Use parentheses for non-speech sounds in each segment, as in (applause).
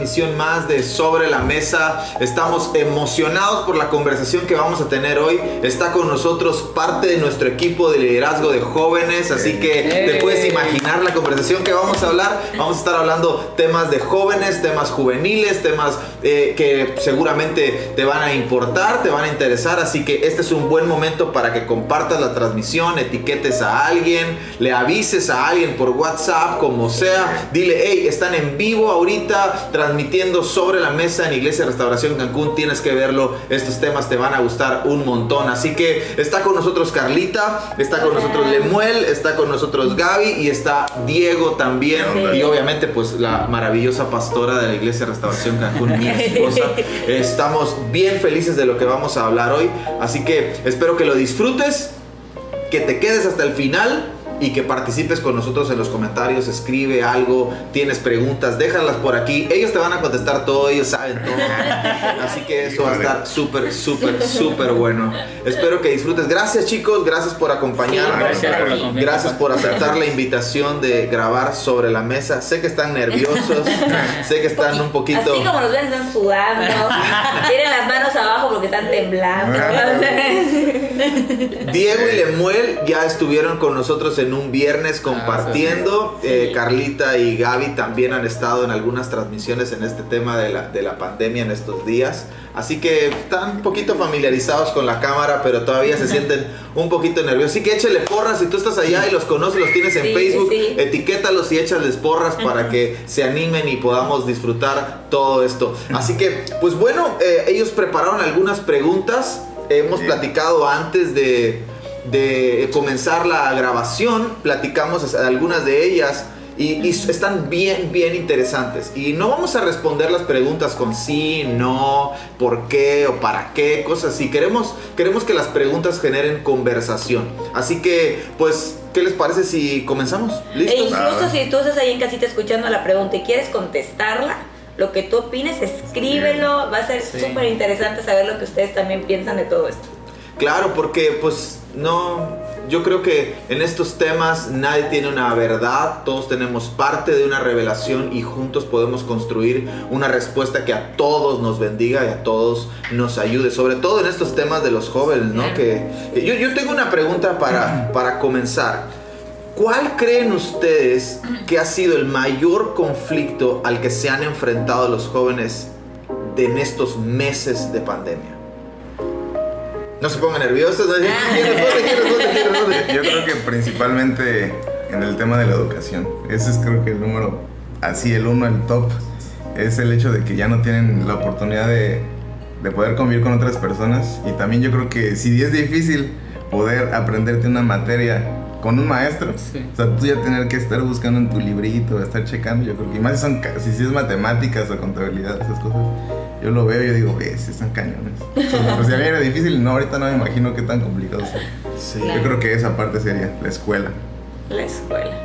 transmisión más de Sobre la Mesa. Estamos emocionados por la conversación que vamos a tener hoy. Está con nosotros parte de nuestro equipo de liderazgo de jóvenes, así que te puedes imaginar la conversación que vamos a hablar. Vamos a estar hablando temas de jóvenes, temas juveniles, temas eh, que seguramente te van a importar, te van a interesar, así que este es un buen momento para que compartas la transmisión, etiquetes a alguien, le avises a alguien por WhatsApp, como sea, dile, hey, están en vivo ahorita transmitiendo sobre la mesa en Iglesia Restauración Cancún, tienes que verlo, estos temas te van a gustar un montón. Así que está con nosotros Carlita, está con nosotros Lemuel, está con nosotros Gaby y está Diego también. Y obviamente pues la maravillosa pastora de la Iglesia Restauración Cancún, mi esposa. (laughs) Estamos bien felices de lo que vamos a hablar hoy. Así que espero que lo disfrutes, que te quedes hasta el final y que participes con nosotros en los comentarios, escribe algo, tienes preguntas, déjalas por aquí. Ellos te van a contestar todo, ellos saben todo. (laughs) Así que eso va a estar súper, súper, súper bueno. Espero que disfrutes. Gracias chicos, gracias por acompañarnos. Gracias por la Gracias por aceptar la invitación de grabar sobre la mesa. Sé que están nerviosos, (laughs) sé que están un poquito... Así como los ven, están sudando, (laughs) tienen las manos abajo porque están temblando. Diego y Lemuel ya estuvieron con nosotros en un viernes compartiendo. Eh, Carlita y Gaby también han estado en algunas transmisiones en este tema de la, de la pandemia en estos días. Así que están un poquito familiarizados con la cámara, pero todavía se sienten un poquito nerviosos. Así que échale porras. Si tú estás allá y los conoces, los tienes en Sí, Facebook, etiquétalos y échales porras para que se animen y podamos disfrutar todo esto. Así que, pues bueno, eh, ellos prepararon algunas preguntas. Hemos Sí. platicado antes de, de comenzar la grabación, platicamos algunas de ellas. Y, y están bien, bien interesantes. Y no vamos a responder las preguntas con sí, no, por qué o para qué, cosas así. Queremos, queremos que las preguntas generen conversación. Así que, pues, ¿qué les parece si comenzamos? E ¿Listos? incluso si tú estás ahí en casita escuchando la pregunta y quieres contestarla, lo que tú opines, escríbelo. Va a ser Sí. súper interesante saber lo que ustedes también piensan de todo esto. Claro, porque pues no, yo creo que en estos temas nadie tiene una verdad, todos tenemos parte de una revelación y juntos podemos construir una respuesta que a todos nos bendiga y a todos nos ayude, sobre todo en estos temas de los jóvenes, ¿no? Que yo, yo tengo una pregunta para, para comenzar. ¿Cuál creen ustedes que ha sido el mayor conflicto al que se han enfrentado los jóvenes en estos meses de pandemia? No se pongan nerviosos. ¿no? ¿Quién responde? ¿Quién responde? ¿Quién responde? Yo creo que principalmente en el tema de la educación. Ese es creo que el número, así el uno, el top, es el hecho de que ya no tienen la oportunidad de, de poder convivir con otras personas. Y también yo creo que si es difícil poder aprenderte una materia con un maestro, Sí. o sea, tú ya tener que estar buscando en tu librito, estar checando, yo creo que y más si son, si, si es matemáticas o contabilidad, esas cosas, yo lo veo y yo digo, ves, están cañones. (laughs) O sea, pues si a mí era difícil, no, ahorita no me imagino qué tan complicado sea. Sí. Claro. Yo creo que esa parte sería la escuela. La escuela.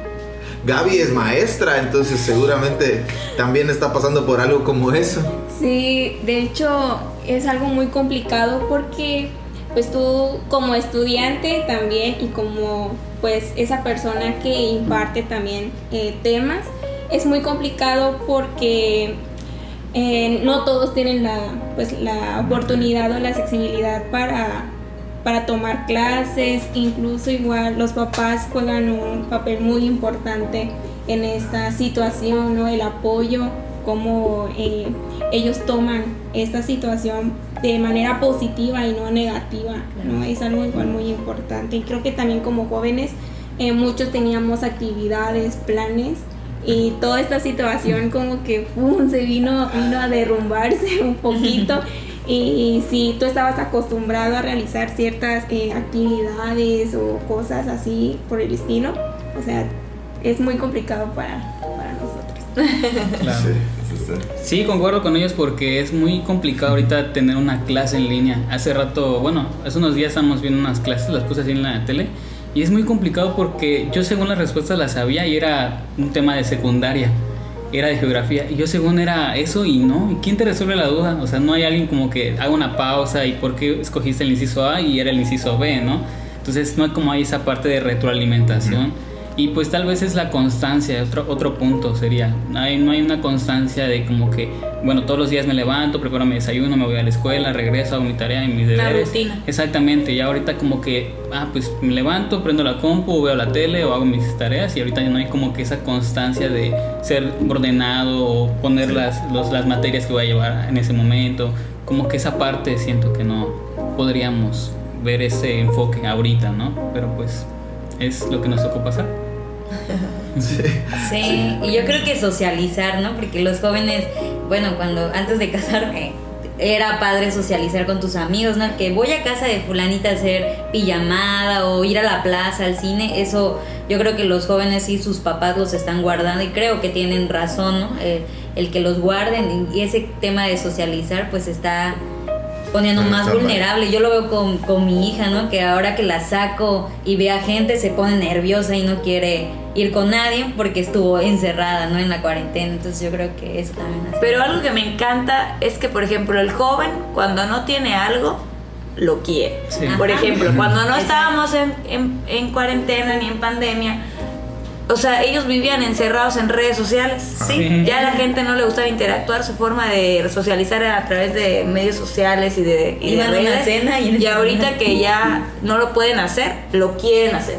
Gaby es maestra, entonces seguramente también está pasando por algo como eso. Sí, de hecho es algo muy complicado porque pues tú como estudiante también y como pues esa persona que imparte también eh, temas, es muy complicado porque eh, no todos tienen la, pues, la oportunidad o la accesibilidad para, para tomar clases, incluso igual los papás juegan un papel muy importante en esta situación, ¿no? El apoyo, cómo eh, ellos toman esta situación de manera positiva y no negativa, ¿no? Es algo igual muy importante. Y creo que también como jóvenes eh, muchos teníamos actividades, planes y toda esta situación como que ¡pum! se vino, vino a derrumbarse un poquito. (laughs) Y si tú estabas acostumbrado a realizar ciertas eh, actividades o cosas así por el estilo, o sea, es muy complicado para, para nosotros. (laughs) Claro. Está- Sí, concuerdo con ellos porque es muy complicado ahorita tener una clase en línea. Hace rato, bueno, hace unos días estábamos viendo unas clases, las puse así en la tele, y es muy complicado porque yo según las respuestas las sabía y era un tema de secundaria, era de geografía, y yo según era eso y no, ¿y quién te resuelve la duda? O sea, no hay alguien como que haga una pausa y por qué escogiste el inciso A y era el inciso B, ¿no? Entonces no hay como hay esa parte de retroalimentación. Y pues tal vez es la constancia, otro, otro punto sería. No hay, no hay una constancia de como que, bueno, todos los días me levanto, preparo mi desayuno, me voy a la escuela, regreso, hago mi tarea y mis deberes. rutina. Exactamente, ya ahorita como que, ah, pues me levanto, prendo la compu, veo la tele o hago mis tareas y ahorita ya no hay como que esa constancia de ser ordenado o poner las, los- las materias que voy a llevar en ese momento. Como que esa parte siento que no podríamos ver ese enfoque ahorita, ¿no? Pero pues es lo que nos tocó pasar. (laughs) Sí, y yo creo que socializar, ¿no? Porque los jóvenes, bueno, cuando antes de casarme era padre socializar con tus amigos, ¿no? Que voy a casa de fulanita a hacer pijamada o ir a la plaza, al cine, eso yo creo que los jóvenes y sus papás los están guardando y creo que tienen razón, ¿no? Eh, el que los guarden y ese tema de socializar pues está poniendo más mal. vulnerable. Yo lo veo con, con mi hija, ¿no? Que ahora que la saco y ve a gente se pone nerviosa y no quiere ir con nadie porque estuvo encerrada, ¿no? En la cuarentena. Entonces yo creo que eso también hace. Pero algo que me encanta es que, por ejemplo, el joven cuando no tiene algo, lo quiere. Sí. Por ejemplo, cuando no estábamos en, en- en cuarentena ni en pandemia, o sea, ellos vivían encerrados en redes sociales. Sí. Ya a la gente no le gustaba interactuar, su forma de socializar era a través de medios sociales y de, y de Iban a una redes. cena y- y ahorita que ya no lo pueden hacer, lo quieren hacer.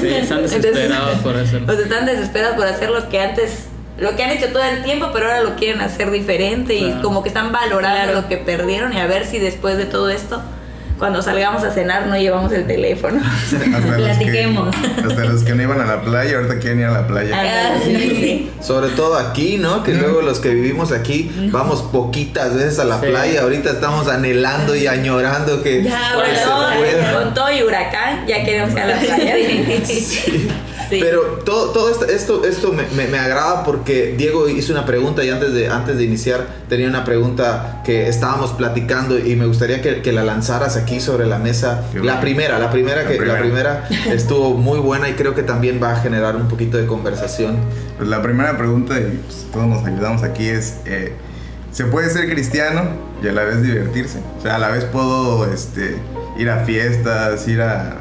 Sí, (laughs) están desesperados por hacerlo. Pues están desesperados por hacer lo que antes, lo que han hecho todo el tiempo, pero ahora lo quieren hacer diferente y como que están valorando Claro. lo que perdieron y a ver si después de todo esto, cuando salgamos a cenar, no llevamos el teléfono. (laughs) Hasta los, que, Platiquemos. hasta los que no iban a la playa, ahorita quieren ir a la playa. Ah, sí, sí. Sobre todo aquí, ¿no? Que luego los que vivimos aquí vamos poquitas veces a la Sí. playa. Ahorita estamos anhelando y añorando que, Ya, se pueda. con todo y huracán, ya queremos ir a la playa. (laughs) Sí. Pero todo, todo esto, esto, esto me, me- me agrada porque Diego hizo una pregunta y antes de, antes de iniciar tenía una pregunta que estábamos platicando y me gustaría que, que la lanzaras aquí sobre la mesa. Qué La bueno. primera, la primera La que la primera. primera (laughs) estuvo muy buena y creo que también va a generar un poquito de conversación. Pues la primera pregunta, y pues, todos nos ayudamos aquí, es: eh, ¿se puede ser cristiano y a la vez divertirse? O sea, a la vez puedo este, ir a fiestas, ir a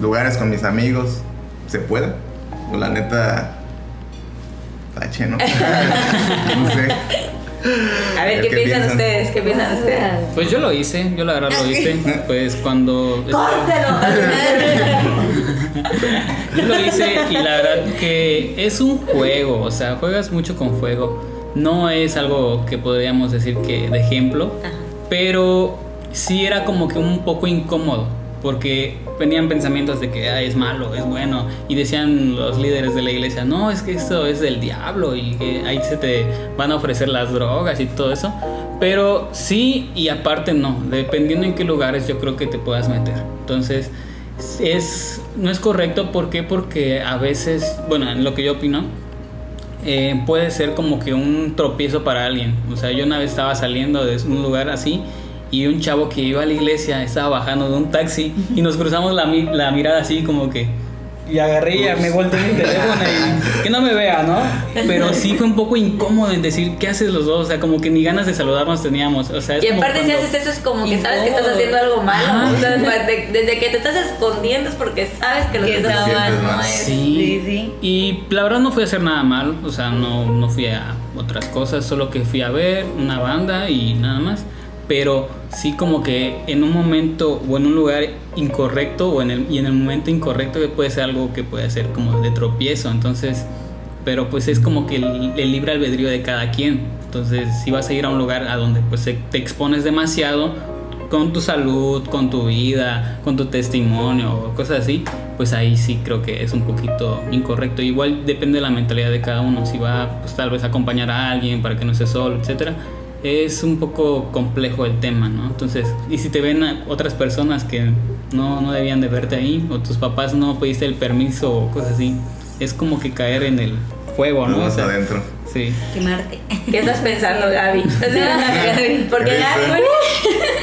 lugares con mis amigos. ¿Se puede? O la neta. Tache, ¿no? (laughs) no sé. A ver, ¿Qué ¿qué, piensan piensan? ustedes? ¿Qué piensan ustedes? Pues yo lo hice, yo la verdad lo hice. (laughs) Pues cuando. (laughs) Yo lo hice y la verdad que es un juego, o sea, juegas mucho con fuego. No es algo que podríamos decir que de ejemplo, Ajá. pero sí era como que un poco incómodo, porque venían pensamientos de que "Ay, es malo, es bueno, y decían los líderes de la iglesia, no, es que esto es del diablo y que ahí se te van a ofrecer las drogas y todo eso. Pero sí y aparte no, dependiendo en qué lugares yo creo que te puedas meter. Entonces, es no es correcto ¿por qué? porque a veces bueno en lo que yo opino eh, puede ser como que un tropiezo para alguien o sea yo una vez estaba saliendo de un lugar así y un chavo que iba a la iglesia estaba bajando de un taxi y nos cruzamos la, mi- la mirada así como que y agarré y me volteé mi teléfono y que no me vea, ¿no? Pero sí fue un poco incómodo en decir, ¿qué haces los dos? O sea, como que ni ganas de saludarnos teníamos. O sea, es Y como aparte si haces eso es como que sabes que estás haciendo algo malo. O sea, de- desde que te estás escondiendo es porque sabes que lo que, estás está haciendo mal, no ¿no? es. Sí. Sí, sí. Y la verdad no fui a hacer nada mal, o sea, no, no fui a otras cosas, solo que fui a ver una banda y nada más. Pero sí como que en un momento o en un lugar incorrecto o en el, y en el momento incorrecto que puede ser algo que puede ser como de tropiezo. Entonces, pero pues es como que el, el libre albedrío de cada quien. Entonces, si vas a ir a un lugar a donde pues te expones demasiado con tu salud, con tu vida, con tu testimonio cosas así, pues ahí sí creo que es un poquito incorrecto. Igual depende de la mentalidad de cada uno, si va pues tal vez a acompañar a alguien para que no esté solo, etcétera. Es un poco complejo el tema, ¿no? Entonces, y si te ven a otras personas que no, no debían de verte ahí, o tus papás no pediste el permiso o cosas así, es como que caer en el fuego, ¿no? Más O sea, adentro. Sí. Quemarte. ¿Qué estás pensando, (laughs) Gaby? Porque ¿Qué Gaby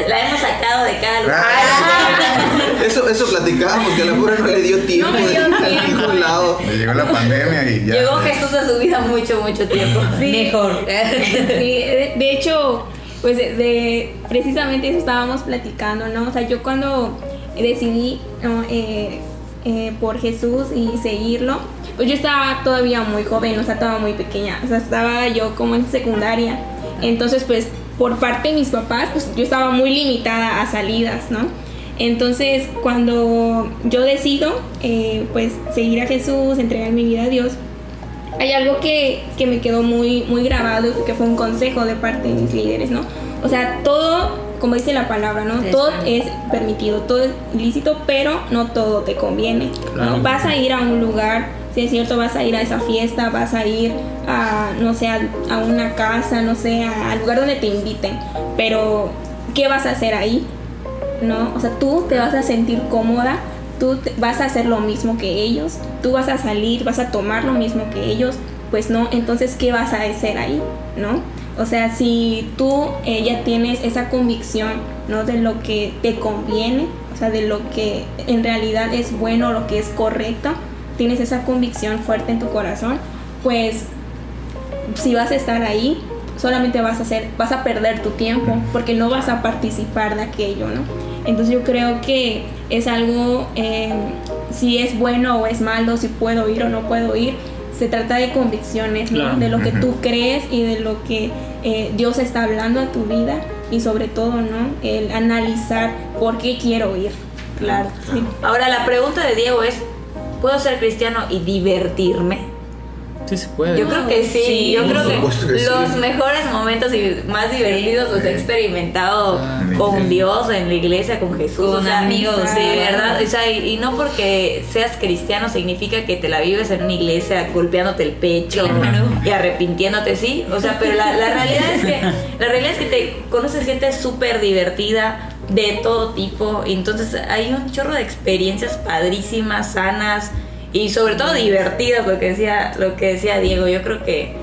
la hemos sacado de cada lugar. (laughs) Eso, eso platicábamos, que a la pobre no le dio tiempo No me de dio ir a tiempo. ningún lado. Le llegó la pandemia y ya. Llegó Jesús a su vida mucho, mucho tiempo. Mejor. (laughs) Sí, de, de hecho, pues de, de- precisamente eso estábamos platicando, ¿no? O sea, yo cuando decidí ¿no? Eh, eh, por Jesús y seguirlo, pues yo estaba todavía muy joven, o sea, estaba muy pequeña, o sea, estaba yo como en secundaria. Entonces, pues, por parte de mis papás, pues yo estaba muy limitada a salidas, ¿no? Entonces, cuando yo decido, eh, pues, seguir a Jesús, entregar mi vida a Dios, hay algo que, que me quedó muy, muy grabado, que fue un consejo de parte de mis líderes, ¿no? O sea, todo como dice la palabra, ¿no? Sí, todo es permitido, todo es lícito, pero no todo te conviene. Claro. ¿no? Vas a ir a un lugar, si es cierto, vas a ir a esa fiesta, vas a ir a, no sé, a, una casa, no sé, al lugar donde te inviten, pero ¿qué vas a hacer ahí? ¿No? O sea, tú te vas a sentir cómoda, tú vas a hacer lo mismo que ellos, tú vas a salir, vas a tomar lo mismo que ellos, pues no, entonces, ¿qué vas a hacer ahí? ¿No? O sea, si tú eh, ya tienes esa convicción, ¿no? De lo que te conviene, o sea, de lo que en realidad es bueno, lo que es correcto, tienes esa convicción fuerte en tu corazón, pues si vas a estar ahí, solamente vas a hacer, vas a perder tu tiempo, porque no vas a participar de aquello, ¿no? Entonces yo creo que es algo, eh, si es bueno o es malo, si puedo ir o no puedo ir, se trata de convicciones, ¿no? Claro. De lo que tú crees y de lo que eh, Dios está hablando a tu vida y sobre todo, ¿no? El analizar por qué quiero ir. Claro. Sí. Ahora la pregunta de Diego es, ¿puedo ser cristiano y divertirme? Sí se puede. Yo creo que sí, Sí, yo creo que, que sí. los mejores momentos y más divertidos los he experimentado Ah, con sí. Dios, en la iglesia, con Jesús. Con amigos, Sí, sí. ¿verdad? O sea, y, y no porque seas cristiano significa que te la vives en una iglesia golpeándote el pecho Claro. y arrepintiéndote, sí. O sea, pero la, la realidad es que la realidad es que te conoces gente súper divertida de todo tipo. Y entonces hay un chorro de experiencias padrísimas, sanas y sobre todo divertidas, lo que decía, lo que decía Diego. Yo creo que,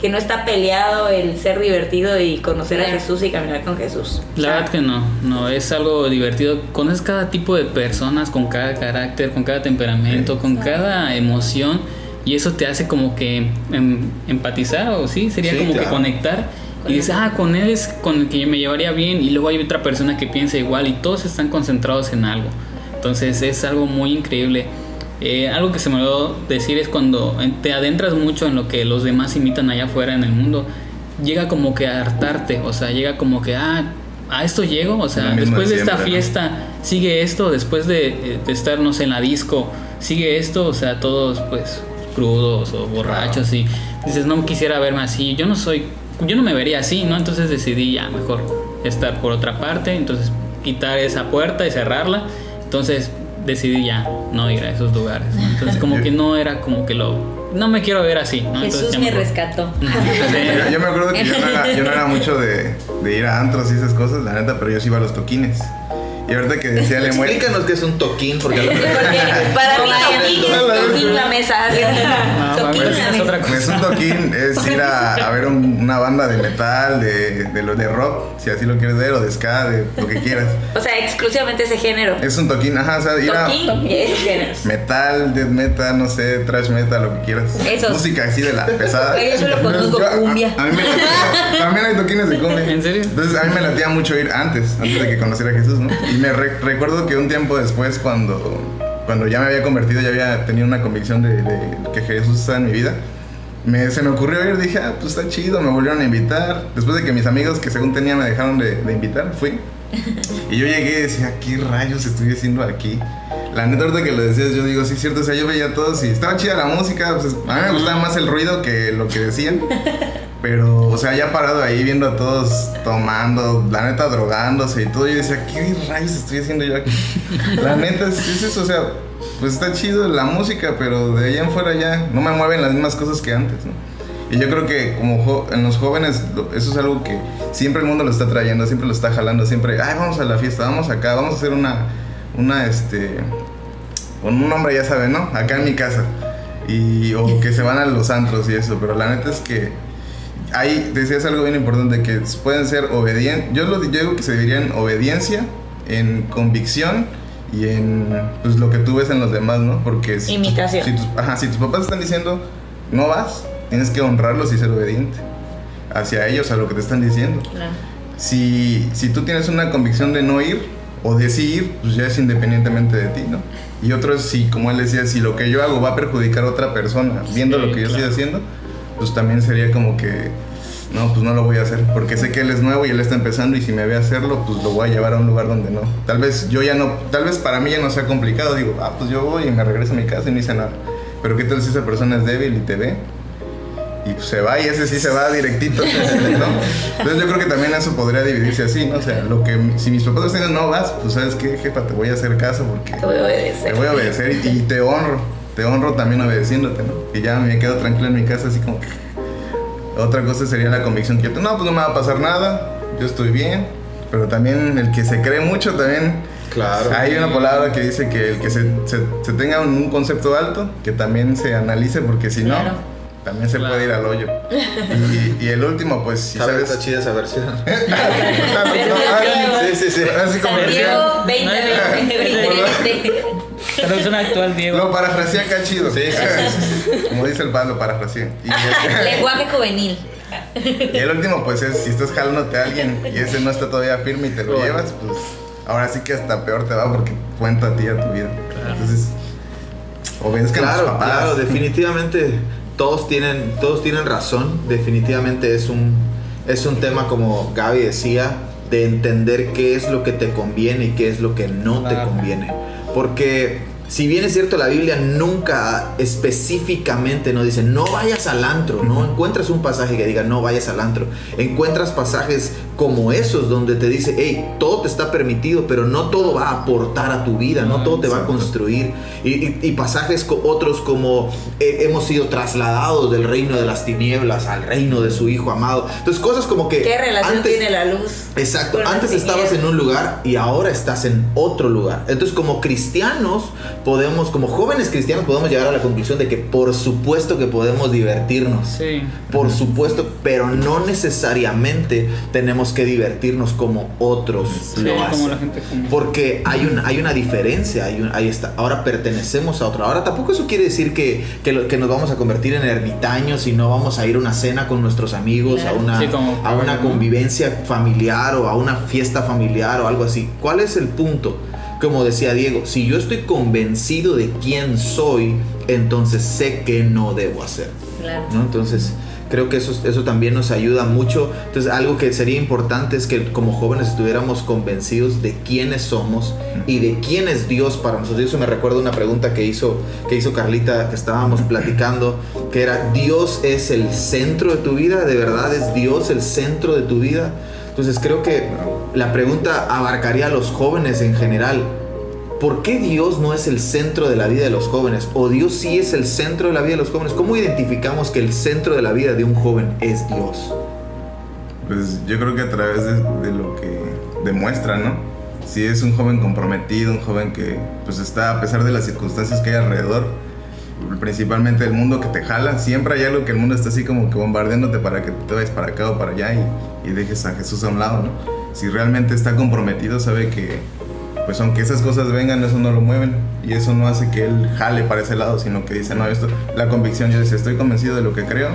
que no está peleado el ser divertido y conocer a. Jesús y caminar con Jesús. La verdad que no, no, es algo divertido. Conoces cada tipo de personas con cada carácter, con cada temperamento, con cada emoción y eso te hace como que em, empatizar o sí, sería Sí, como que conectar. Y dices, ah, con él es con el que yo me llevaría bien y luego hay otra persona que piensa igual y todos están concentrados en algo. Entonces es algo muy increíble. Eh, algo que se me olvidó decir es cuando te adentras mucho en lo que los demás imitan allá afuera en el mundo, llega como que a hartarte, o sea, llega como que, ah, a esto llego, o sea, después de de esta siempre, ¿no? fiesta sigue esto, después de, de estar, no sé, en la disco, sigue esto, o sea, todos pues crudos o borrachos y dices, no quisiera verme así, yo no soy, yo no me vería así, ¿no? Entonces decidí ya mejor estar por otra parte, entonces quitar esa puerta y cerrarla, entonces decidí ya no ir a esos lugares, ¿no? Entonces como que no era como que lo, no me quiero ver así, ¿no? Entonces, Jesús ya me mejor- rescató. (laughs) Yo, yo me acuerdo que yo no, era, yo no era mucho de, de ir a antros y esas cosas, la neta, pero yo sí iba a los toquines. Y ahorita que decía le. Explícanos qué es un toquín, porque a lo mejor- para mí Toquín. es toquín la mesa. Toquín es otra mesa. Pues un toquín es ir a, a ver un- una banda de metal, de, de, lo- de rock, si así lo quieres ver, o de ska, de lo que quieras. O sea, exclusivamente ese género. Es un toquín, ajá, o sea, ir a Toquín y esos géneros. metal, death metal, no sé, trash metal, lo que quieras. Esos. Música así de la pesada. Yo solo conozco a- cumbia. A, mí me latía- también hay toquines de cumbia. ¿En serio? Entonces a mí me latía mucho ir antes, antes de que conociera a Jesús, ¿no? Y me re- recuerdo que un tiempo después, cuando, cuando ya me había convertido, ya había tenido una convicción de, de que Jesús estaba en mi vida, me, se me ocurrió ir, dije, ah, pues está chido, me volvieron a invitar. Después de que mis amigos que según tenía me dejaron de, de invitar, fui. Y yo llegué y decía, ¿qué rayos estoy haciendo aquí? La neta, ahorita que lo decías, yo digo, sí, es cierto, o sea, yo veía a todos y estaba chida la música, pues, a mí me gustaba más el ruido que lo que decían. Pero, o sea, ya parado ahí viendo a todos tomando, la neta drogándose y todo, yo decía, ¿qué rayos estoy haciendo yo aquí? (laughs) La neta, es, es eso, o sea, pues está chido la música, pero de allá en fuera ya no me mueven las mismas cosas que antes, ¿no? Y yo creo que como en los jóvenes eso es algo que siempre el mundo lo está trayendo, siempre lo está jalando, siempre, ay, vamos a la fiesta, vamos acá, vamos a hacer una, una, este, con un nombre ya saben, ¿no? Acá en mi casa. Y, o (laughs) que se van a los antros y eso, pero la neta es que hay, decías algo bien importante, que pueden ser obedientes, yo, lo, yo digo que se dividiría en obediencia, en convicción y en pues, lo que tú ves en los demás, ¿no? Porque si, Imitación. si tus, ajá, si tus papás están diciendo, no vas, tienes que honrarlos y ser obediente hacia ellos, a lo que te están diciendo. Claro. Si, si tú tienes una convicción de no ir, o decir, pues ya es independientemente de ti, ¿no? Y otro es si, como él decía, si lo que yo hago va a perjudicar a otra persona viendo Sí, lo que yo estoy claro. haciendo, pues también sería como que, no, pues no lo voy a hacer, porque sé que él es nuevo y él está empezando y si me ve hacerlo, pues lo voy a llevar a un lugar donde no. Tal vez yo ya no, tal vez para mí ya no sea complicado, digo, ah, pues yo voy y me regreso a mi casa y no hice nada. Pero qué tal si esa persona es débil y te ve y pues se va y ese sí se va directito, ¿no? Entonces yo creo que también eso podría dividirse así, ¿no? O sea, lo que si mis papás dicen no vas, pues sabes qué, jefa, te voy a hacer caso porque Te voy a obedecer. te voy a obedecer y, y te honro, te honro también obedeciéndote, ¿no? Y ya me quedo tranquilo en mi casa así como que otra cosa sería la convicción que yo tengo, no, pues no me va a pasar nada, yo estoy bien, pero también el que se cree mucho también Claro. hay una palabra que dice que el que se, se- se tenga un, un concepto alto, que también se analice, porque si no, Claro. también se Claro. puede ir al hoyo. Y, y el último, pues, si ¿Sabes? sabes. Está chida esa versión. (laughs) Sí, sí, sí. Así como San Diego 2020, 2020. Traducción actual, Diego. Lo parafraseé acá chido. Sí, sí, sí, Como dice el pan, lo el, (laughs) Lenguaje juvenil. y el último, pues, es si estás jalándote a alguien y ese no está todavía firme y te lo Bueno. llevas, pues, ahora sí que hasta peor te va porque cuenta a ti a tu vida. Entonces, obedezcan a Claro, sus papás. claro, definitivamente todos tienen, todos tienen razón. Definitivamente es un, es un tema, como Gaby decía, de entender qué es lo que te conviene y qué es lo que no te conviene. Porque si bien es cierto, la Biblia nunca específicamente no dice no vayas al antro, no encuentras un pasaje que diga no vayas al antro. Encuentras pasajes como esos donde te dice, hey, todo te está permitido, pero no todo va a aportar a tu vida, no Ah, todo te va a construir. Y, y- y pasajes co- otros como eh, hemos sido trasladados del reino de las tinieblas al reino de su Hijo amado. Entonces cosas como que... ¿Qué relación antes- tiene la luz? Exacto, antes estabas en un lugar y ahora estás en otro lugar. Entonces como cristianos podemos, como jóvenes cristianos podemos llegar a la conclusión de que por supuesto que podemos divertirnos. Sí. Por supuesto, pero no necesariamente tenemos que divertirnos como otros Sí, lo como hacen. la gente común. Porque hay, un, hay una diferencia, hay un- ahí está. Ahora pertenecemos a otro. Ahora tampoco eso quiere decir que, que, lo- que nos vamos a convertir en ermitaños y no vamos a ir a una cena con nuestros amigos, Claro. a una, Sí, como a una convivencia familiar o a una fiesta familiar o algo así. ¿Cuál es el punto? Como decía Diego, si yo estoy convencido de quién soy, entonces sé que no debo hacer. Claro. ¿no? Entonces, creo que eso, eso también nos ayuda mucho. Entonces, algo que sería importante es que como jóvenes estuviéramos convencidos de quiénes somos y de quién es Dios para nosotros. Y Eso me recuerda una pregunta que hizo, que hizo Carlita, que estábamos (clears throat) platicando, que era, ¿Dios es el centro de tu vida? ¿De verdad es Dios el centro de tu vida? Entonces, creo que la pregunta abarcaría a los jóvenes en general. ¿Por qué Dios no es el centro de la vida de los jóvenes? ¿O Dios sí es el centro de la vida de los jóvenes? ¿Cómo identificamos que el centro de la vida de un joven es Dios? Pues yo creo que a través de, lo que demuestra, ¿no? Si es un joven comprometido, un joven que pues está a pesar de las circunstancias que hay alrededor, principalmente el mundo que te jala, siempre hay algo que el mundo está así como que bombardeándote para que te vayas para acá o para allá y, y dejes a Jesús a un lado, ¿no? Si realmente está comprometido, sabe que pues aunque esas cosas vengan, eso no lo mueven y eso no hace que él jale para ese lado, sino que dice, no, esto, la convicción, yo decía, estoy convencido de lo que creo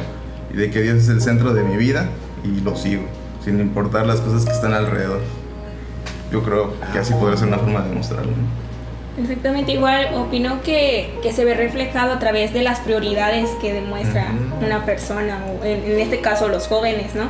y de que Dios es el centro de mi vida y lo sigo, sin importar las cosas que están alrededor. Yo creo que así podría ser una forma de demostrarlo. ¿no? Exactamente igual, opino que, que se ve reflejado a través de las prioridades que demuestra Ujú. una persona, o en, en este caso los jóvenes, ¿no?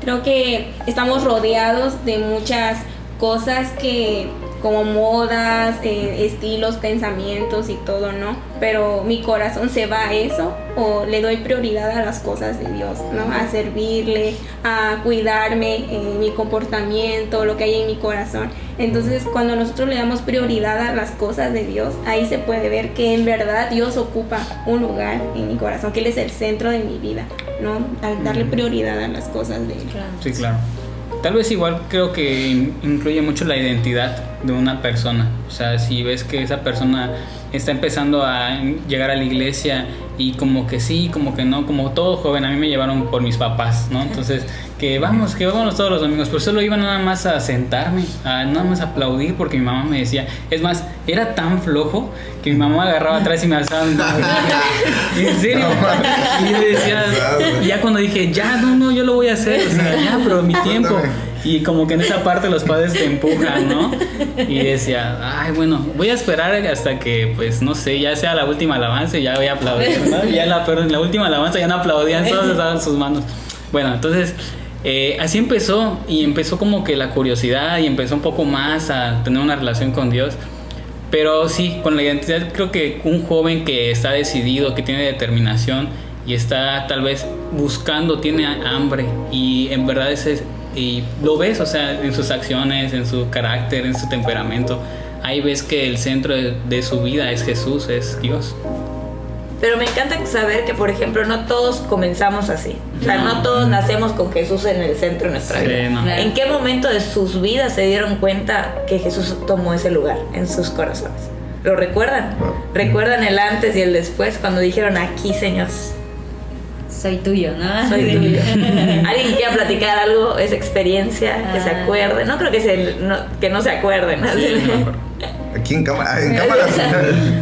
Creo que estamos rodeados de muchas cosas que como modas, eh, estilos, pensamientos y todo, ¿no? Pero mi corazón se va a eso o le doy prioridad a las cosas de Dios, ¿no? A servirle, a cuidarme, eh, mi comportamiento, lo que hay en mi corazón. Entonces, cuando nosotros le damos prioridad a las cosas de Dios, ahí se puede ver que en verdad Dios ocupa un lugar en mi corazón, que Él es el centro de mi vida, ¿no? Al darle prioridad a las cosas de Él. Sí, claro. Tal vez igual creo que in- incluye mucho la identidad de una persona. O sea, si ves que esa persona está empezando a llegar a la iglesia y como que sí, como que no, como todo joven, a mí me llevaron por mis papás, ¿no? (laughs) Entonces, que vamos, que vámonos todos los domingos, pero solo iba nada más a sentarme, a nada más aplaudir porque mi mamá me decía, es más, era tan flojo que mi mamá agarraba atrás y me alzaba. (laughs) en serio. Y decía, ya cuando dije, ya, no, no, yo lo voy a hacer, o sea, ya, pero mi tiempo. Y como que en esa parte los padres te empujan, ¿no? Y decía, ay, bueno, voy a esperar hasta que, pues, no sé, ya sea la última alabanza y ya voy a aplaudir, ¿no? Y ya la, pero en la última alabanza ya no aplaudían, todos estaban sus manos. Bueno, entonces, eh, así empezó y empezó como que la curiosidad y empezó un poco más a tener una relación con Dios. Pero sí, con la identidad creo que un joven que está decidido, que tiene determinación y está tal vez buscando, tiene hambre y en verdad ese y lo ves, o sea, en sus acciones, en su carácter, en su temperamento. Ahí ves que el centro de, de su vida es Jesús, es Dios. Pero me encanta saber que, por ejemplo, no todos comenzamos así. O sea, no todos nacemos con Jesús en el centro de nuestra Sí, vida. no. ¿En qué momento de sus vidas se dieron cuenta que Jesús tomó ese lugar en sus corazones? ¿Lo recuerdan? Wow. ¿Recuerdan el antes y el después cuando dijeron aquí, Señor, Soy tuyo, ¿no? soy tuyo? (laughs) ¿Alguien que quiera platicar algo, esa experiencia, que se Ah. acuerde? No creo que, se, no, que no se acuerden. (laughs) Aquí en cámara, en cámara.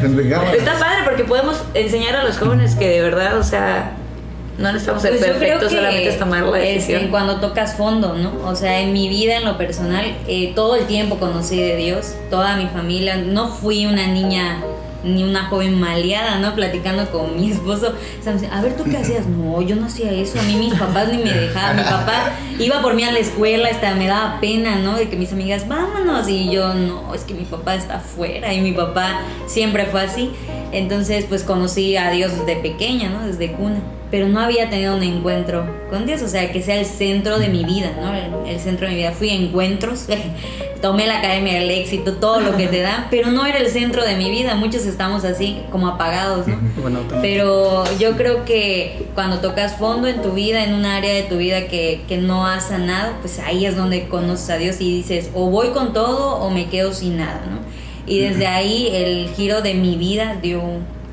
en cámara. Está padre porque podemos enseñar a los jóvenes que de verdad, o sea, no necesitamos ser Pues yo creo perfectos, que, solamente es tomar la este, decisión. cuando tocas fondo, ¿no? O sea, en mi vida, en lo personal, eh, todo el tiempo conocí de Dios, toda mi familia. No fui una niña ni una joven maleada, ¿no? Platicando con mi esposo. O sea, a ver, ¿tú qué hacías? No, yo no hacía eso. A mí mis papás ni me dejaban. Mi papá iba por mí a la escuela, hasta me daba pena, ¿no? De que mis amigas, vámonos. Y yo, no, es que mi papá está afuera. Y mi papá siempre fue así. Entonces, pues conocí a Dios desde pequeña, ¿no? Desde cuna. Pero no había tenido un encuentro con Dios, o sea, que sea el centro de mi vida, ¿no? El, el centro de mi vida. Fui a encuentros, (laughs) tomé la Academia del Éxito, todo lo que te dan, pero no era el centro de mi vida. Muchos estamos así, como apagados, ¿no? Bueno. Pero yo creo que cuando tocas fondo en tu vida, en un área de tu vida que, que no has sanado, pues ahí es donde conoces a Dios y dices, o voy con todo o me quedo sin nada, ¿no? Y desde ahí el giro de mi vida dio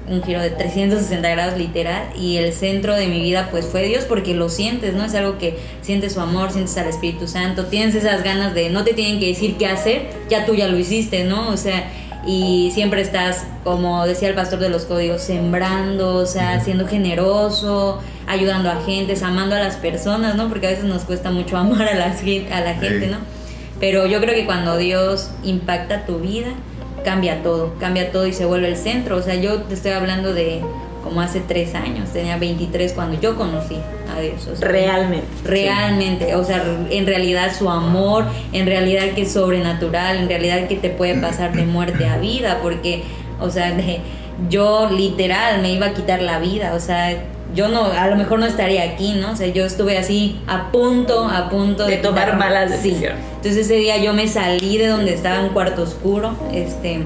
un, giro de 360 grados literal y el centro de mi vida pues fue Dios porque lo sientes, ¿no? Es algo que sientes su amor, sientes al Espíritu Santo, tienes esas ganas de, no te tienen que decir qué hacer, ya tú ya lo hiciste, ¿no? O sea, y siempre estás, como decía el pastor de los códigos, sembrando, o sea, siendo generoso, ayudando a gente, amando a las personas, ¿no? Porque a veces nos cuesta mucho amar a, las gen- a la gente. ¿no? Pero yo creo que cuando Dios impacta tu vida, cambia todo, cambia todo y se vuelve el centro. O sea, yo te estoy hablando de como hace tres años, tenía 23 cuando yo conocí a Dios. o sea, Realmente. Realmente, o sea, en realidad su amor, en realidad que es sobrenatural, en realidad que te puede pasar de muerte a vida, porque, o sea, de- (laughs) yo literal me iba a quitar la vida, o sea, yo no, a lo mejor no estaría aquí, ¿no? O sea, yo estuve así a punto, a punto De tomar quitarme- malas Sí. decisiones. Entonces ese día yo me salí de donde estaba en cuarto oscuro, este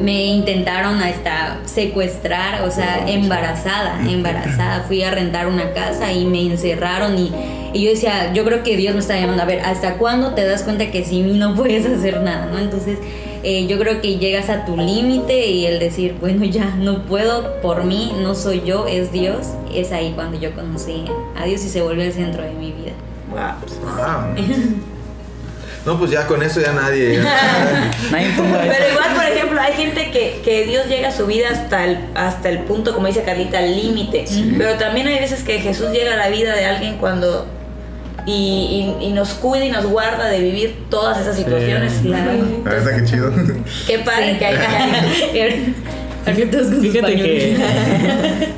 me intentaron hasta secuestrar, o sea, embarazada, embarazada. Fui a rentar una casa y me encerraron y, y yo decía, yo creo que Dios me está llamando, a ver, ¿hasta cuándo te das cuenta que sin mí no puedes hacer nada? ¿no? Entonces, eh, yo creo que llegas a tu límite y el decir, bueno, ya no puedo por mí, no soy yo, es Dios. Es ahí cuando yo conocí a Dios y se volvió el centro de mi vida. Wow. Wow. (laughs) No, pues ya con eso ya nadie. (laughs) Pero igual, por ejemplo, hay gente que, que Dios llega a su vida hasta el, hasta el punto, como dice Carlita, al límite. Pero también hay veces que Jesús llega a la vida de alguien cuando... Y, y- y nos cuida y nos guarda de vivir todas esas situaciones. Claro. La verdad que chido. Qué padre Sí. que hay. (laughs) Sus Fíjate que,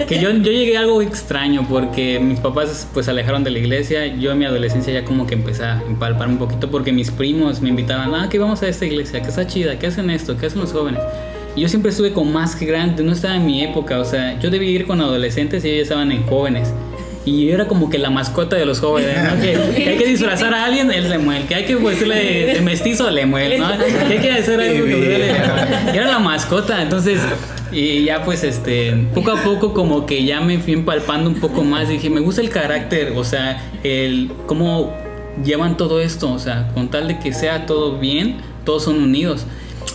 que yo, yo llegué a algo extraño porque mis papás pues alejaron de la iglesia. Yo en mi adolescencia ya como que empecé a empalpar un poquito porque mis primos me invitaban, ah, que vamos a esta iglesia, que está chida, que hacen esto, que hacen los jóvenes. Y yo siempre estuve con más grande, no estaba en mi época, o sea, yo debía ir con adolescentes y ellos estaban en jóvenes. Y yo era como que la mascota de los jóvenes, ¿no? Que, que (laughs) hay que disfrazar a alguien, él le mueve. Que hay que vestirle de, de mestizo, le mueve, ¿no? (laughs) Que hay que hacer algo que era la mascota, entonces... Y ya pues este, poco a poco como que ya me fui empalpando un poco más. Dije, me gusta el carácter, o sea, el cómo llevan todo esto, o sea, con tal de que sea todo bien, todos son unidos.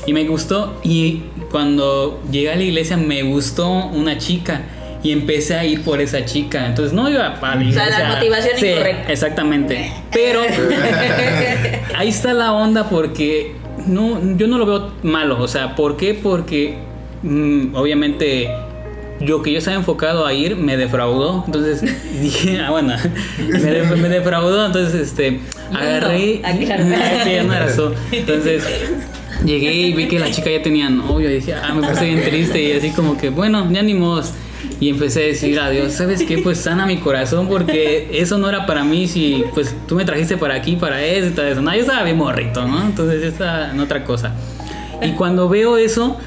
Y me gustó, y cuando llegué a la iglesia me gustó una chica. Y empecé a ir por esa chica. Entonces no iba para la O sea, la motivación Sí, incorrecta. Exactamente. Pero (laughs) ahí está la onda porque no, yo no lo veo malo. O sea, ¿por qué? Porque mm, obviamente yo que yo estaba enfocado a ir me defraudó. Entonces (laughs) dije, ah, bueno, me, de- me defraudó. Entonces, este, agarré. Ah, claro. (laughs) Sí, ya no era eso. Entonces. Llegué y vi que la chica ya tenía novio y dije, ah, me puse bien triste y así como que, bueno, ya ni modos. Y empecé a decir a Dios, ¿sabes qué? Pues sana mi corazón porque eso no era para mí si pues tú me trajiste para aquí, para eso y todo eso. No, yo estaba bien morrito, ¿no? Entonces yo en otra cosa. Y cuando veo eso,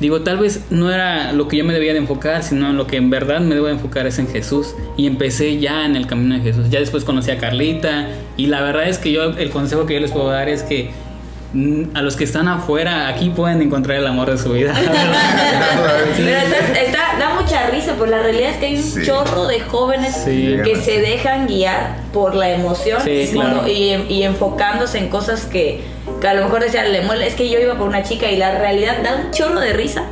digo, tal vez no era lo que yo me debía de enfocar, sino en lo que en verdad me debo de enfocar es en Jesús. Y empecé ya en el camino de Jesús. Ya después conocí a Carlita y la verdad es que yo, el consejo que yo les puedo dar es que a los que están afuera, aquí pueden encontrar el amor de su vida. (laughs) (laughs) Pero está, está- da mucha risa, pero la realidad es que hay un Sí. chorro de jóvenes Sí. que se dejan guiar por la emoción Sí, y, claro. y- y enfocándose en cosas que, que a lo mejor decían, le muele, es que yo iba por una chica y la realidad da un chorro de risa.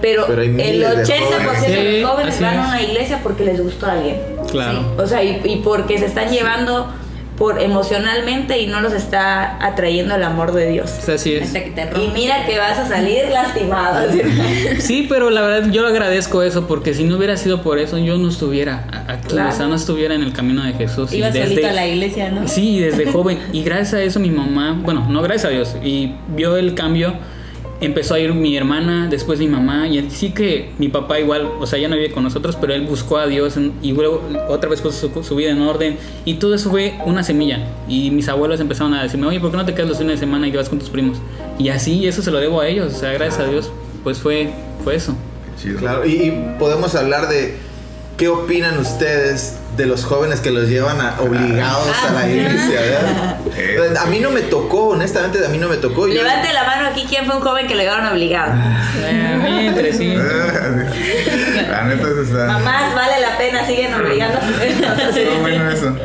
Pero, Pero el miles de 80% de, los jóvenes van a una iglesia porque les gustó a alguien. claro. O sea, y, y porque se están llevando por emocionalmente y no los está atrayendo el amor de Dios. O sea, así es. Hasta que te Y mira que vas a salir lastimado. ¿sí? (laughs) Sí, pero la verdad yo agradezco eso porque si no hubiera sido por eso yo no estuviera aquí, Claro. o sea, no estuviera en el camino de Jesús. Y Iba desde- solito a la iglesia, ¿no? Sí, desde joven. Y gracias a eso mi mamá, bueno, no gracias a Dios, y vio el cambio. Empezó a ir mi hermana, después mi mamá, y sí que mi papá igual, o sea, ya no vive con nosotros, pero él buscó a Dios y luego otra vez puso su, su vida en orden. Y todo eso fue una semilla. Y mis abuelos empezaron a decirme, oye, ¿por qué no te quedas los fines de semana y te vas con tus primos? Y así, eso se lo debo a ellos, o sea, gracias a Dios, pues fue, fue eso. Chido. Claro, y, y podemos hablar de qué opinan ustedes de los jóvenes que los llevan a- obligados a la iglesia, ¿verdad? Eh. A mí no me tocó, honestamente, a mí no me tocó. Yo- Levante la mano aquí, ¿quién fue un joven que le llevaron obligado? Eh, entre sí. La neta eso está. Mamás, vale la pena, siguen obligando (laughs) a bueno eso.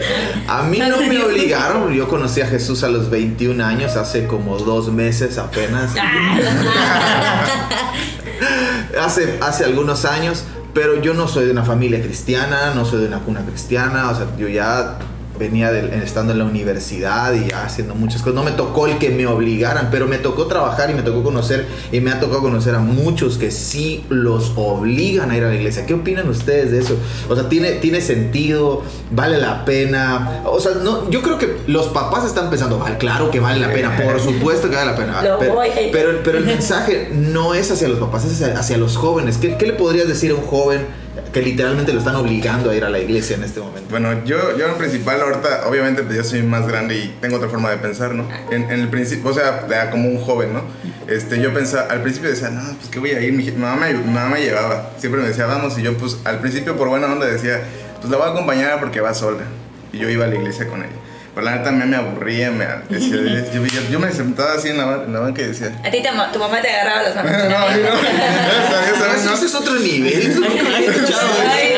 A mí no me obligaron, yo conocí a Jesús a los 21 años, hace como dos meses apenas. (laughs) hace, hace algunos años, pero yo no soy de una familia cristiana, no soy de una cuna cristiana, o sea, yo ya venía del- estando en la universidad y haciendo muchas cosas. No me tocó el que me obligaran, pero me tocó trabajar y me tocó conocer y me ha tocado conocer a muchos que sí los obligan a ir a la iglesia. ¿Qué opinan ustedes de eso? O sea, ¿tiene, tiene sentido? ¿Vale la pena? O sea, no, yo creo que los papás están pensando, vale, claro que vale la pena, por (laughs) supuesto que vale la pena. Pero, pero, pero el (laughs) mensaje no es hacia los papás, es hacia, hacia los jóvenes. ¿Qué, qué le podrías decir a un joven que literalmente lo están obligando a ir a la iglesia en este momento? Bueno, yo, yo en principal ahorita, obviamente pues yo soy más grande y tengo otra forma de pensar, ¿no? En, en el principio, o sea, como un joven, ¿no? Este, yo pensaba, al principio decía, no, pues que voy a ir, mi, mi mamá, me, mi mamá me llevaba, siempre me decía, vamos, y yo pues al principio por buena onda decía, pues la voy a acompañar porque va sola, y yo iba a la iglesia con ella. Pero la neta a mí me aburría, me decía, yo, yo- yo me sentaba así en la, en la banca y decía, A ti te tu mamá te agarraba las (laughs) no, manos. no, no, vez no. Ese es otro nivel.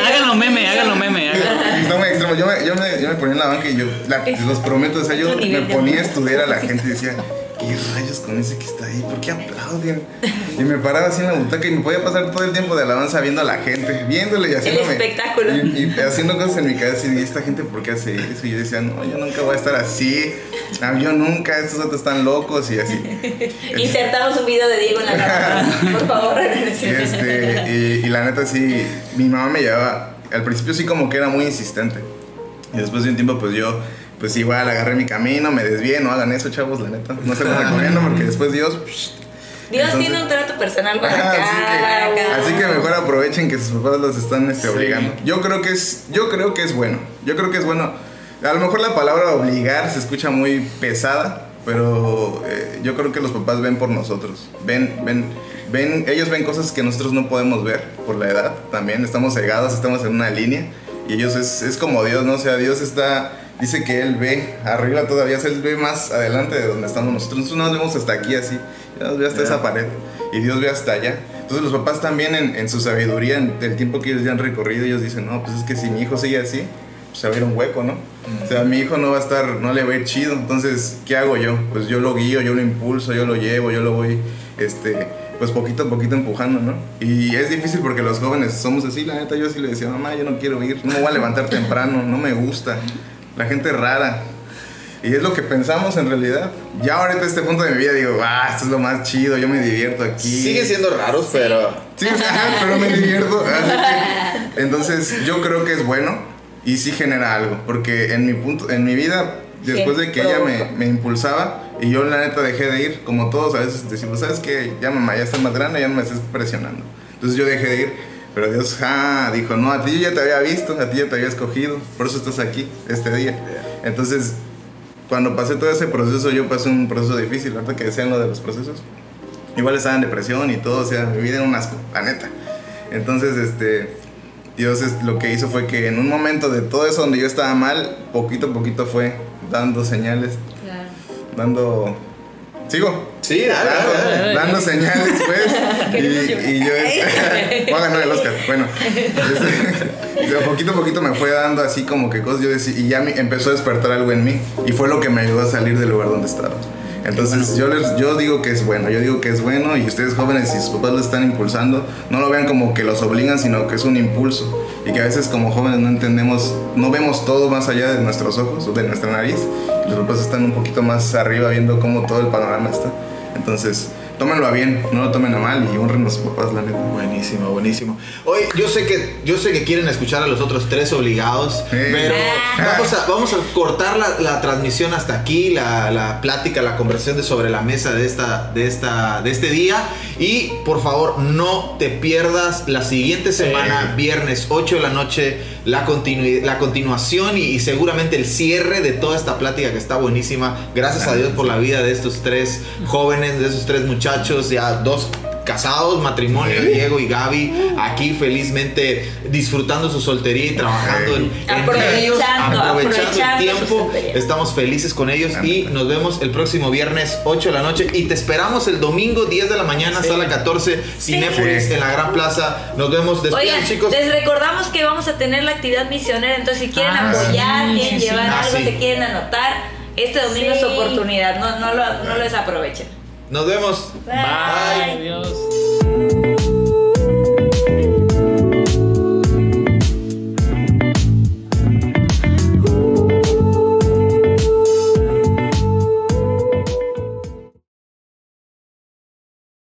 Háganlo meme, háganlo meme. háganlo. Está muy extremo. Yo me, yo, me, yo me ponía en la banca y yo, la- los prometo, o sea, yo me ponía a estudiar a la gente y decía, ¿qué rayos con ese que está ahí? ¿Por qué aplauden? Y me paraba así en la butaca y me podía pasar todo el tiempo de alabanza viendo a la gente, viéndole y haciéndome. espectáculo. Y, y haciendo cosas en mi cabeza y ¿esta gente por qué hace eso? Y yo decía, no, yo nunca voy a estar así. No, yo nunca, estos otros están locos y así. (laughs) Insertamos un video de Diego en la (laughs) cámara. Por favor, Y, este, y, y la neta sí, mi mamá me llevaba, al principio sí como que era muy insistente. Y después de un tiempo pues yo, pues igual agarré mi camino, me desvié, no hagan eso chavos, la neta. No se lo recomiendo porque después Dios... Dios Entonces- tiene un trato personal para Ajá, cada así, que, así que mejor aprovechen que sus papás los están este, obligando. Yo creo que es, yo creo que es bueno. Yo creo que es bueno. A lo mejor la palabra obligar se escucha muy pesada, pero eh, yo creo que los papás ven por nosotros. Ven, ven, ven, ellos ven cosas que nosotros no podemos ver por la edad. También estamos cegados, estamos en una línea y ellos es, es como Dios, ¿no? O sea, Dios está dice que él ve arriba todavía, él ve más adelante de donde estamos nosotros. Nosotros nos vemos hasta aquí así, ya nos ve hasta esa pared y Dios ve hasta allá. Entonces los papás también en, en su sabiduría, en el tiempo que ellos ya han recorrido, ellos dicen, no, pues es que si mi hijo sigue así, pues se va a ir un hueco, ¿no? O sea, mi hijo no va a estar, no le va a ir chido. Entonces, ¿qué hago yo? Pues yo lo guío, yo lo impulso, yo lo llevo, yo lo voy, este, pues poquito a poquito empujando, ¿no? Y es difícil porque los jóvenes somos así, la neta, yo sí le decía, mamá, yo no quiero ir, no me voy a levantar temprano, no me gusta, la gente rara. Y es lo que pensamos en realidad. Ya ahorita a este punto de mi vida digo, ah, esto es lo más chido, yo me divierto aquí. Sigue siendo raros, pero. Sí, o sea, pero me divierto. Así que- entonces, yo creo que es bueno y sí genera algo. Porque en mi punto, en mi vida, después de que ella me, me impulsaba y yo la neta dejé de ir, como todos a veces decimos, ¿sabes qué? Ya mamá, ya estás más grande, ya no me estés presionando. Entonces yo dejé de ir. Pero Dios ah, dijo, no, a ti yo ya te había visto, a ti ya te había escogido, por eso estás aquí este día. Entonces, cuando pasé todo ese proceso, yo pasé un proceso difícil, ahorita que decían lo de los procesos. Igual estaba en depresión y todo, o sea, mi vida era un asco, la neta. Entonces, este, Dios es, lo que hizo fue que en un momento de todo eso donde yo estaba mal, poquito a poquito fue dando señales, Claro. dando... ¿Sigo? Sí, dale, dando, dale, dale. dando señales, pues. (laughs) y, y yo (laughs) voy a ganar el Oscar. Bueno, (laughs) este, poquito a poquito me fue dando así como que cosas. Yo decía, y ya me empezó a despertar algo en mí. Y fue lo que me ayudó a salir del lugar donde estaba. Entonces yo, les, yo digo que es bueno, yo digo que es bueno y ustedes jóvenes si sus papás lo están impulsando, no lo vean como que los obligan, sino que es un impulso y que a veces como jóvenes no entendemos, no vemos todo más allá de nuestros ojos o de nuestra nariz, los papás están un poquito más arriba viendo cómo todo el panorama está. Entonces, tómenlo a bien, no lo tomen a mal y honren a sus papás, la neta. Buenísimo, buenísimo. Hoy yo sé que yo sé que quieren escuchar a los otros tres obligados, pero vamos a, vamos a cortar la, la transmisión hasta aquí, la, la plática, la conversación de sobre la mesa de esta, de esta, de este día. Y por favor, no te pierdas la siguiente semana, viernes 8 de la noche, la, la continuación y, y seguramente el cierre de toda esta plática que está buenísima. Gracias a Dios por la vida de estos tres jóvenes, de esos tres muchachos, ya dos casados, matrimonio, Diego y Gaby, aquí felizmente disfrutando su soltería y trabajando en, en Aprovechando, ellos, aprovechando el aprovechando tiempo. Estamos felices con ellos y nos vemos el próximo viernes 8 de la noche y te esperamos el domingo 10 de la mañana, sala 14, Cinépolis Sí. en la Gran Plaza. Nos vemos después, Oigan, chicos. les recordamos que vamos a tener la actividad misionera, entonces si quieren Ah, apoyar, sí, quieren sí, sí. llevar Ah, algo, sí. se quieren anotar, este domingo es Sí. su oportunidad, no, no, lo, no lo desaprovechen. Nos vemos. Bye. Adiós.